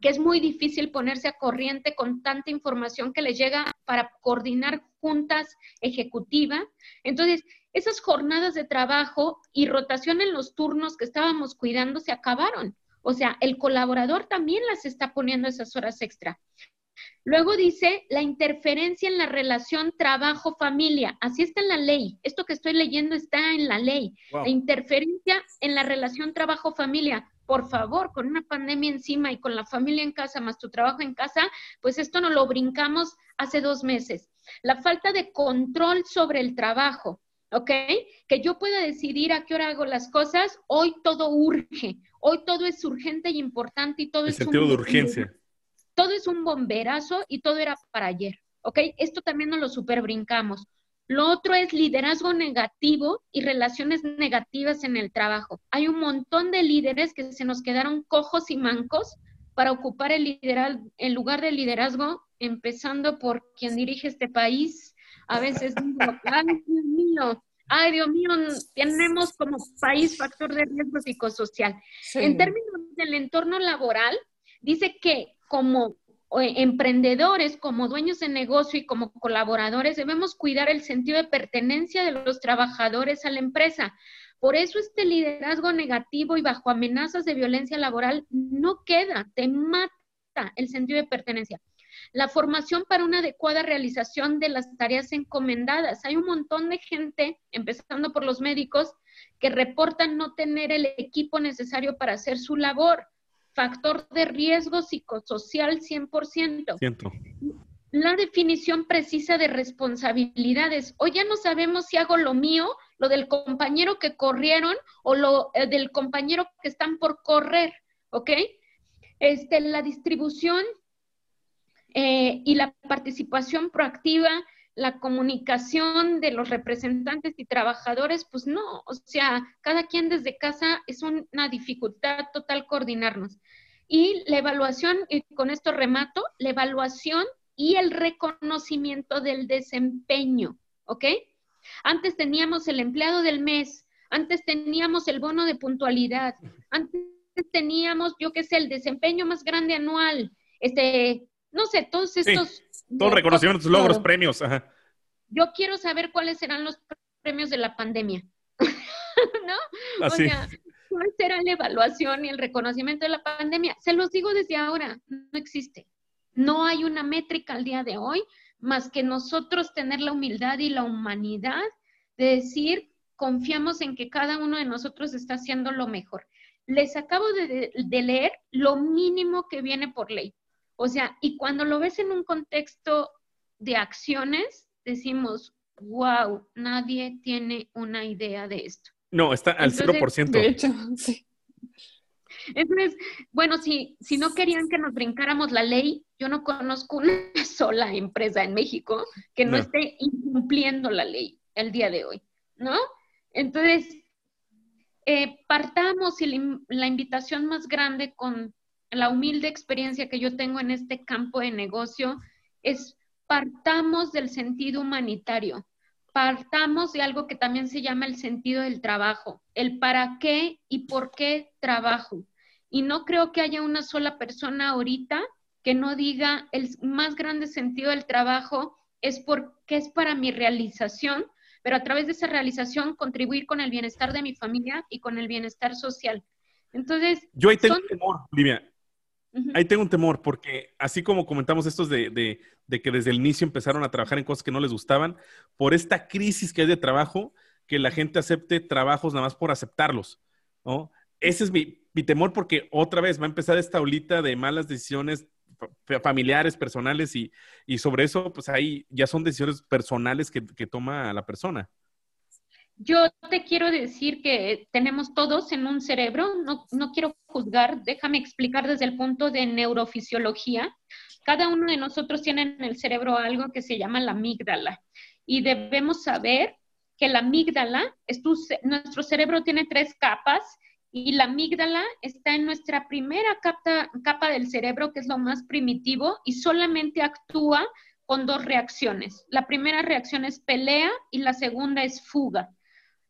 que es muy difícil ponerse a corriente con tanta información que le llega para coordinar juntas ejecutivas. Entonces, esas jornadas de trabajo y rotación en los turnos que estábamos cuidando se acabaron. O sea, el colaborador también las está poniendo esas horas extra. Luego dice la interferencia en la relación trabajo-familia. Así está en la ley. Esto que estoy leyendo está en la ley. Wow. La interferencia en la relación trabajo-familia. Por favor, con una pandemia encima y con la familia en casa más tu trabajo en casa, pues esto no lo brincamos hace dos meses. La falta de control sobre el trabajo. ¿Ok? Que yo pueda decidir a qué hora hago las cosas. Hoy todo urge, hoy todo es urgente y importante y todo El es sentido un, de urgencia. Todo es un bomberazo y todo era para ayer, ¿ok? Esto también nos lo super brincamos. Lo otro es liderazgo negativo y relaciones negativas en el trabajo. Hay un montón de líderes que se nos quedaron cojos y mancos para ocupar el, el lugar de liderazgo, empezando por quien dirige este país, a veces digo, ay, Dios mío, ay Dios mío, tenemos como país factor de riesgo psicosocial. En términos del entorno laboral, dice que como eh, emprendedores, como dueños de negocio y como colaboradores, debemos cuidar el sentido de pertenencia de los trabajadores a la empresa. Por eso este liderazgo negativo y bajo amenazas de violencia laboral no queda, te mata el sentido de pertenencia. La formación para una adecuada realización de las tareas encomendadas. Hay un montón de gente, empezando por los médicos, que reportan no tener el equipo necesario para hacer su labor. Factor de riesgo psicosocial 100%. Siento. La definición precisa de responsabilidades. Hoy ya no sabemos si hago lo mío, lo del compañero que corrieron o lo eh, del compañero que están por correr, ¿ok? Este, la distribución eh, y la participación proactiva, la comunicación de los representantes y trabajadores, pues no, o sea, cada quien desde casa es una dificultad total coordinarnos. Y la evaluación, y con esto remato, la evaluación y el reconocimiento del desempeño, ¿ok? Antes teníamos el empleado del mes, antes teníamos el bono de puntualidad, antes teníamos, yo qué sé, el desempeño más grande anual, este, no sé, todos estos... todos reconocimientos, logros, premios. Yo quiero saber cuáles serán los premios de la pandemia. ¿No? O sea, ¿cuál será la evaluación y el reconocimiento de la pandemia? Se los digo desde ahora, no existe. No hay una métrica al día de hoy más que nosotros tener la humildad y la humanidad de decir, confiamos en que cada uno de nosotros está haciendo lo mejor. Les acabo de, de leer lo mínimo que viene por ley. O sea, y cuando lo ves en un contexto de acciones, decimos, wow, nadie tiene una idea de esto. No, está al 0%. De hecho, sí. Entonces, bueno, si, si no querían que nos brincáramos la ley, yo no conozco una sola empresa en México que no, esté incumpliendo la ley el día de hoy, ¿no? Entonces, eh, partamos y la invitación más grande con la humilde experiencia que yo tengo en este campo de negocio es partamos del sentido humanitario, partamos de algo que también se llama el sentido del trabajo, el para qué y por qué trabajo. Y no creo que haya una sola persona ahorita que no diga el más grande sentido del trabajo es porque es para mi realización, pero a través de esa realización contribuir con el bienestar de mi familia y con el bienestar social. Entonces, yo ahí tengo temor, Olivia. Ahí tengo un temor, porque así como comentamos estos de, que desde el inicio empezaron a trabajar en cosas que no les gustaban, por esta crisis que hay de trabajo, que la gente acepte trabajos nada más por aceptarlos, ¿no? Ese es mi, temor porque otra vez va a empezar esta olita de malas decisiones familiares, personales y, sobre eso, pues ahí ya son decisiones personales que, que toma la persona. Yo te quiero decir que tenemos todos en un cerebro, no, no quiero juzgar, déjame explicar desde el punto de neurofisiología. Cada uno de nosotros tiene en el cerebro algo que se llama la amígdala y debemos saber que la amígdala, es nuestro cerebro tiene tres capas y la amígdala está en nuestra primera capa, capa del cerebro, que es lo más primitivo, y solamente actúa con dos reacciones. La primera reacción es pelea y la segunda es fuga.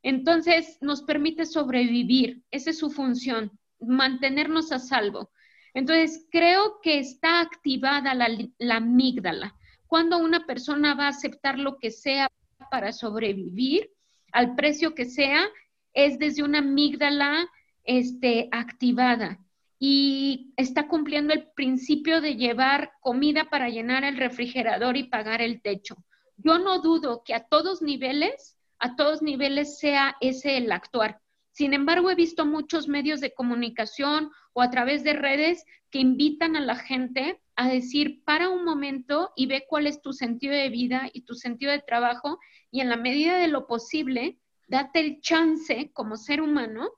Entonces, nos permite sobrevivir, esa es su función, mantenernos a salvo. Entonces, creo que está activada la, amígdala. Cuando una persona va a aceptar lo que sea para sobrevivir, al precio que sea, es desde una amígdala este, activada y está cumpliendo el principio de llevar comida para llenar el refrigerador y pagar el techo. Yo no dudo que a todos niveles a todos niveles sea ese el actuar. Sin embargo, he visto muchos medios de comunicación o a través de redes que invitan a la gente a decir, para un momento y ve cuál es tu sentido de vida y tu sentido de trabajo y en la medida de lo posible, date el chance como ser humano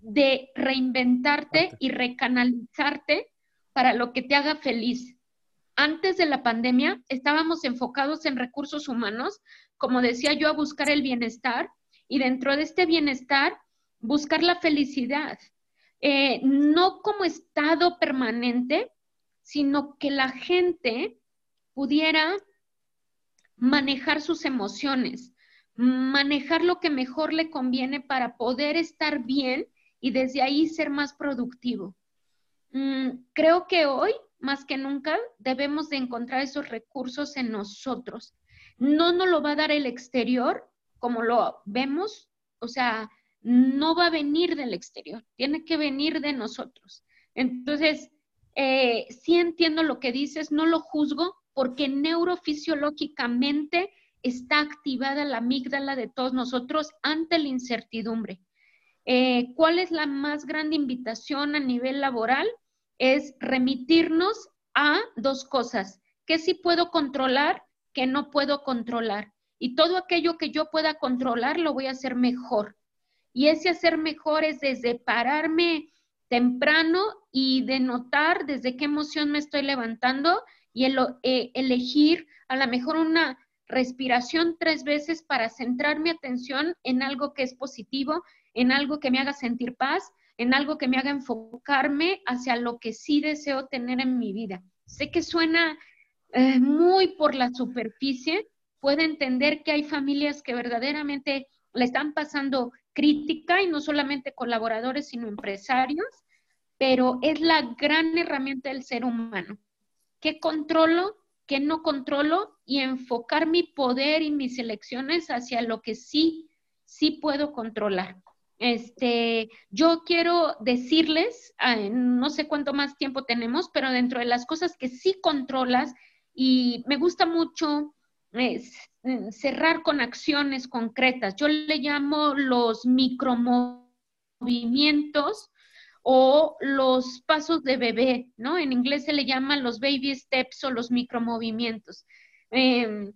de reinventarte y recanalizarte para lo que te haga feliz. Antes de la pandemia estábamos enfocados en recursos humanos como decía yo, a buscar el bienestar y dentro de este bienestar buscar la felicidad, eh, no como estado permanente, sino que la gente pudiera manejar sus emociones, manejar lo que mejor le conviene para poder estar bien y desde ahí ser más productivo. Mm, creo que hoy, más que nunca, debemos de encontrar esos recursos en nosotros. No nos lo va a dar el exterior, como lo vemos, o sea, no va a venir del exterior, tiene que venir de nosotros. Entonces, eh, sí entiendo lo que dices, no lo juzgo, porque neurofisiológicamente está activada la amígdala de todos nosotros ante la incertidumbre. Eh, ¿Cuál es la más grande invitación a nivel laboral? Es remitirnos a dos cosas, que sí puedo controlar, que no puedo controlar. Y todo aquello que yo pueda controlar lo voy a hacer mejor. Y ese hacer mejor es desde pararme temprano y de notar desde qué emoción me estoy levantando y eh, elegir a lo mejor una respiración tres veces para centrar mi atención en algo que es positivo, en algo que me haga sentir paz, en algo que me haga enfocarme hacia lo que sí deseo tener en mi vida. Sé que suena muy por la superficie, puede entender que hay familias que verdaderamente le están pasando crítica y no solamente colaboradores, sino empresarios, pero es la gran herramienta del ser humano. ¿Qué controlo? ¿Qué no controlo? Y enfocar mi poder y mis elecciones hacia lo que sí, sí puedo controlar. Este, yo quiero decirles, ah, no sé cuánto más tiempo tenemos, pero dentro de las cosas que sí controlas, y me gusta mucho mm, cerrar con acciones concretas. Yo le llamo los micromovimientos o los pasos de bebé, ¿no? En inglés se le llaman los baby steps o los micromovimientos. Em,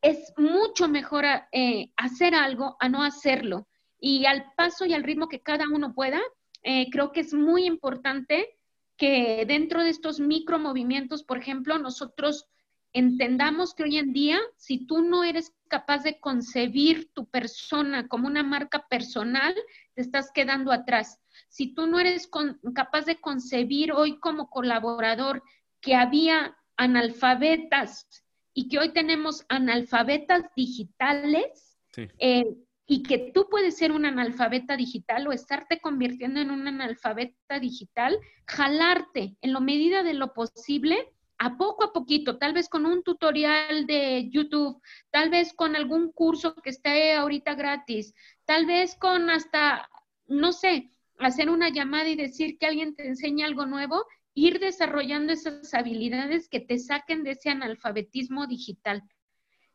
es mucho mejor eh, hacer algo a no hacerlo. Y al paso y al ritmo que cada uno pueda, eh, creo que es muy importante que dentro de estos micromovimientos, por ejemplo, nosotros entendamos que hoy en día, si tú no eres capaz de concebir tu persona como una marca personal, te estás quedando atrás. Si tú no eres capaz de concebir hoy como colaborador que había analfabetas y que hoy tenemos analfabetas digitales, eh, y que tú puedes ser un analfabeta digital o estarte convirtiendo en un analfabeta digital, jalarte en la medida de lo posible a poco a poquito, tal vez con un tutorial de YouTube, tal vez con algún curso que esté ahorita gratis, tal vez con hasta, no sé, hacer una llamada y decir que alguien te enseña algo nuevo, ir desarrollando esas habilidades que te saquen de ese analfabetismo digital.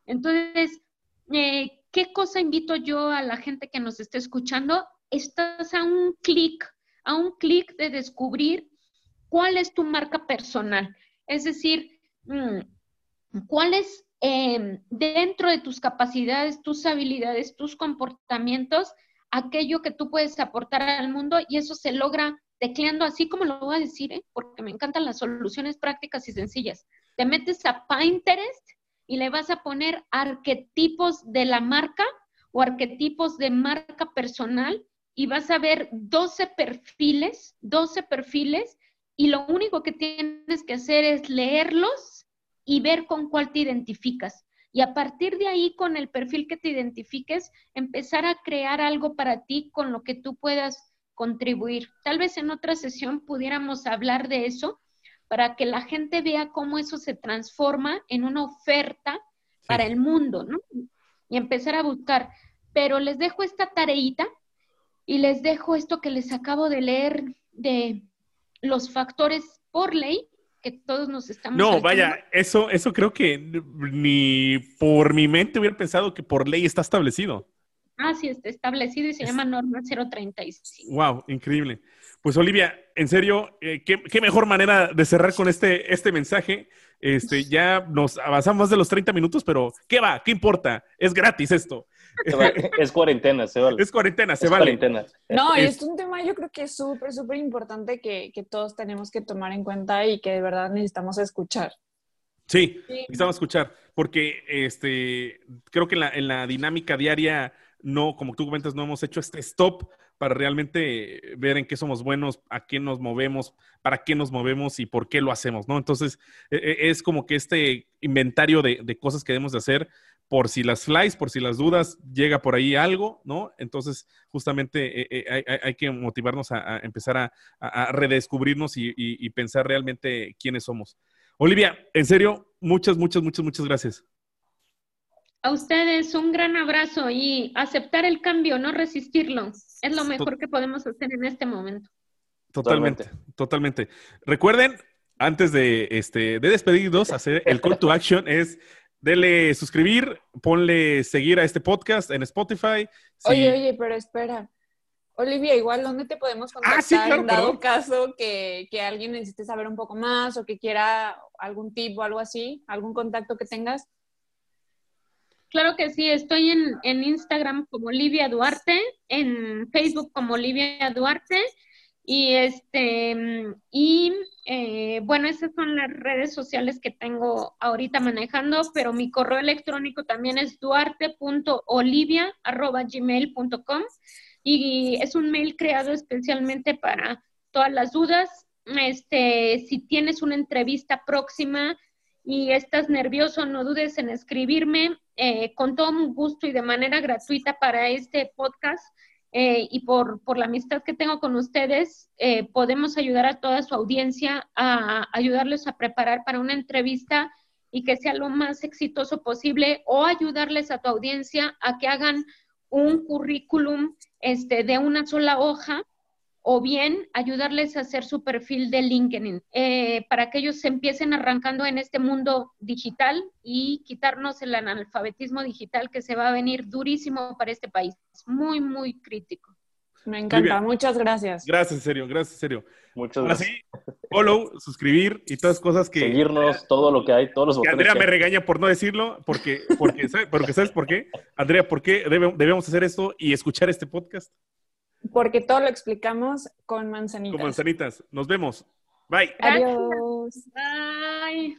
Entonces, eh, ¿qué cosa invito yo a la gente que nos esté escuchando? Estás a un clic, a un clic de descubrir cuál es tu marca personal. Es decir, mm, cuál es em, dentro de tus capacidades, tus habilidades, tus comportamientos, aquello que tú puedes aportar al mundo y eso se logra tecleando así como lo voy a decir, ¿eh? porque me encantan las soluciones prácticas y sencillas. Te metes a Pinterest y le vas a poner arquetipos de la marca o arquetipos de marca personal y vas a ver 12 perfiles, 12 perfiles y lo único que tienes que hacer es leerlos y ver con cuál te identificas y a partir de ahí, con el perfil que te identifiques, empezar a crear algo para ti con lo que tú puedas contribuir. Tal vez en otra sesión pudiéramos hablar de eso para que la gente vea cómo eso se transforma en una oferta para el mundo, ¿no? Y empezar a buscar. Pero les dejo esta tareita y les dejo esto que les acabo de leer de los factores por ley que todos nos estamos. No, vaya, eso, eso creo que ni por mi mente hubiera pensado que por ley está establecido. Ah, sí, está establecido y se llama norma 035. Wow, increíble. Pues Olivia, en serio, eh, ¿qué, ¿qué, mejor manera de cerrar con este, este mensaje. Este, ya nos avanzamos de los 30 minutos, pero ¿qué va? ¿Qué importa? Es gratis esto. Es cuarentena, se vale. Es cuarentena, se vale. Cuarentena. No, y es un tema yo creo que es súper, súper importante que, que, todos tenemos que tomar en cuenta y que de verdad necesitamos escuchar. Sí, necesitamos escuchar, porque este, creo que en la, en la dinámica diaria, no, como tú comentas, no hemos hecho este stop para realmente ver en qué somos buenos, a qué nos movemos, para qué nos movemos y por qué lo hacemos, ¿no? Entonces, e, e, es como que este inventario de, de cosas que debemos de hacer por si las flies, por si las dudas, llega por ahí algo, ¿no? Entonces, justamente eh, eh, hay, que motivarnos a, empezar a, redescubrirnos y, pensar realmente quiénes somos. Olivia, en serio, muchas, muchas, muchas, muchas gracias. A ustedes un gran abrazo y aceptar el cambio, no resistirlo. Es lo mejor que podemos hacer en este momento. Totalmente, totalmente. Recuerden, antes de, este, de despedirnos, hacer el call to action es Dele suscribir, ponle seguir a este podcast en Spotify. Oye, oye, pero espera. Olivia, igual, ¿dónde te podemos ah, contactar ah, en dado caso que, alguien necesite saber un poco más o que quiera algún tip o algo así? ¿Algún contacto que tengas? Claro que sí, estoy en, en Instagram como Olivia Duarte, en Facebook como Olivia Duarte y este y eh, bueno, esas son las redes sociales que tengo ahorita manejando, pero mi correo electrónico también es duarte.olivia.gmail.com y es un mail creado especialmente para todas las dudas. Este, si tienes una entrevista próxima y estás nervioso, no dudes en escribirme eh, con todo gusto y de manera gratuita para este podcast. Eh, y por, por, la amistad que tengo con ustedes, eh, podemos ayudar a toda su audiencia a ayudarles a preparar para una entrevista y que sea lo más exitoso posible o ayudarles a tu audiencia a que hagan un currículum este, de una sola hoja o bien ayudarles a hacer su perfil de LinkedIn eh, para que ellos se empiecen arrancando en este mundo digital y quitarnos el analfabetismo digital que se va a venir durísimo para este país. Muy, muy crítico. Me encanta, muchas gracias. Gracias, en serio, gracias, en serio. Muchas gracias. follow, suscribir y todas cosas que... Seguirnos, todo lo que hay, todos los que Andrea me regaña por no decirlo, porque, porque, porque ¿sabes por qué? Andrea, ¿por qué debemos hacer esto y escuchar este podcast? Porque todo lo explicamos con manzanitas. Con manzanitas. Nos vemos. Bye. Adiós. Bye.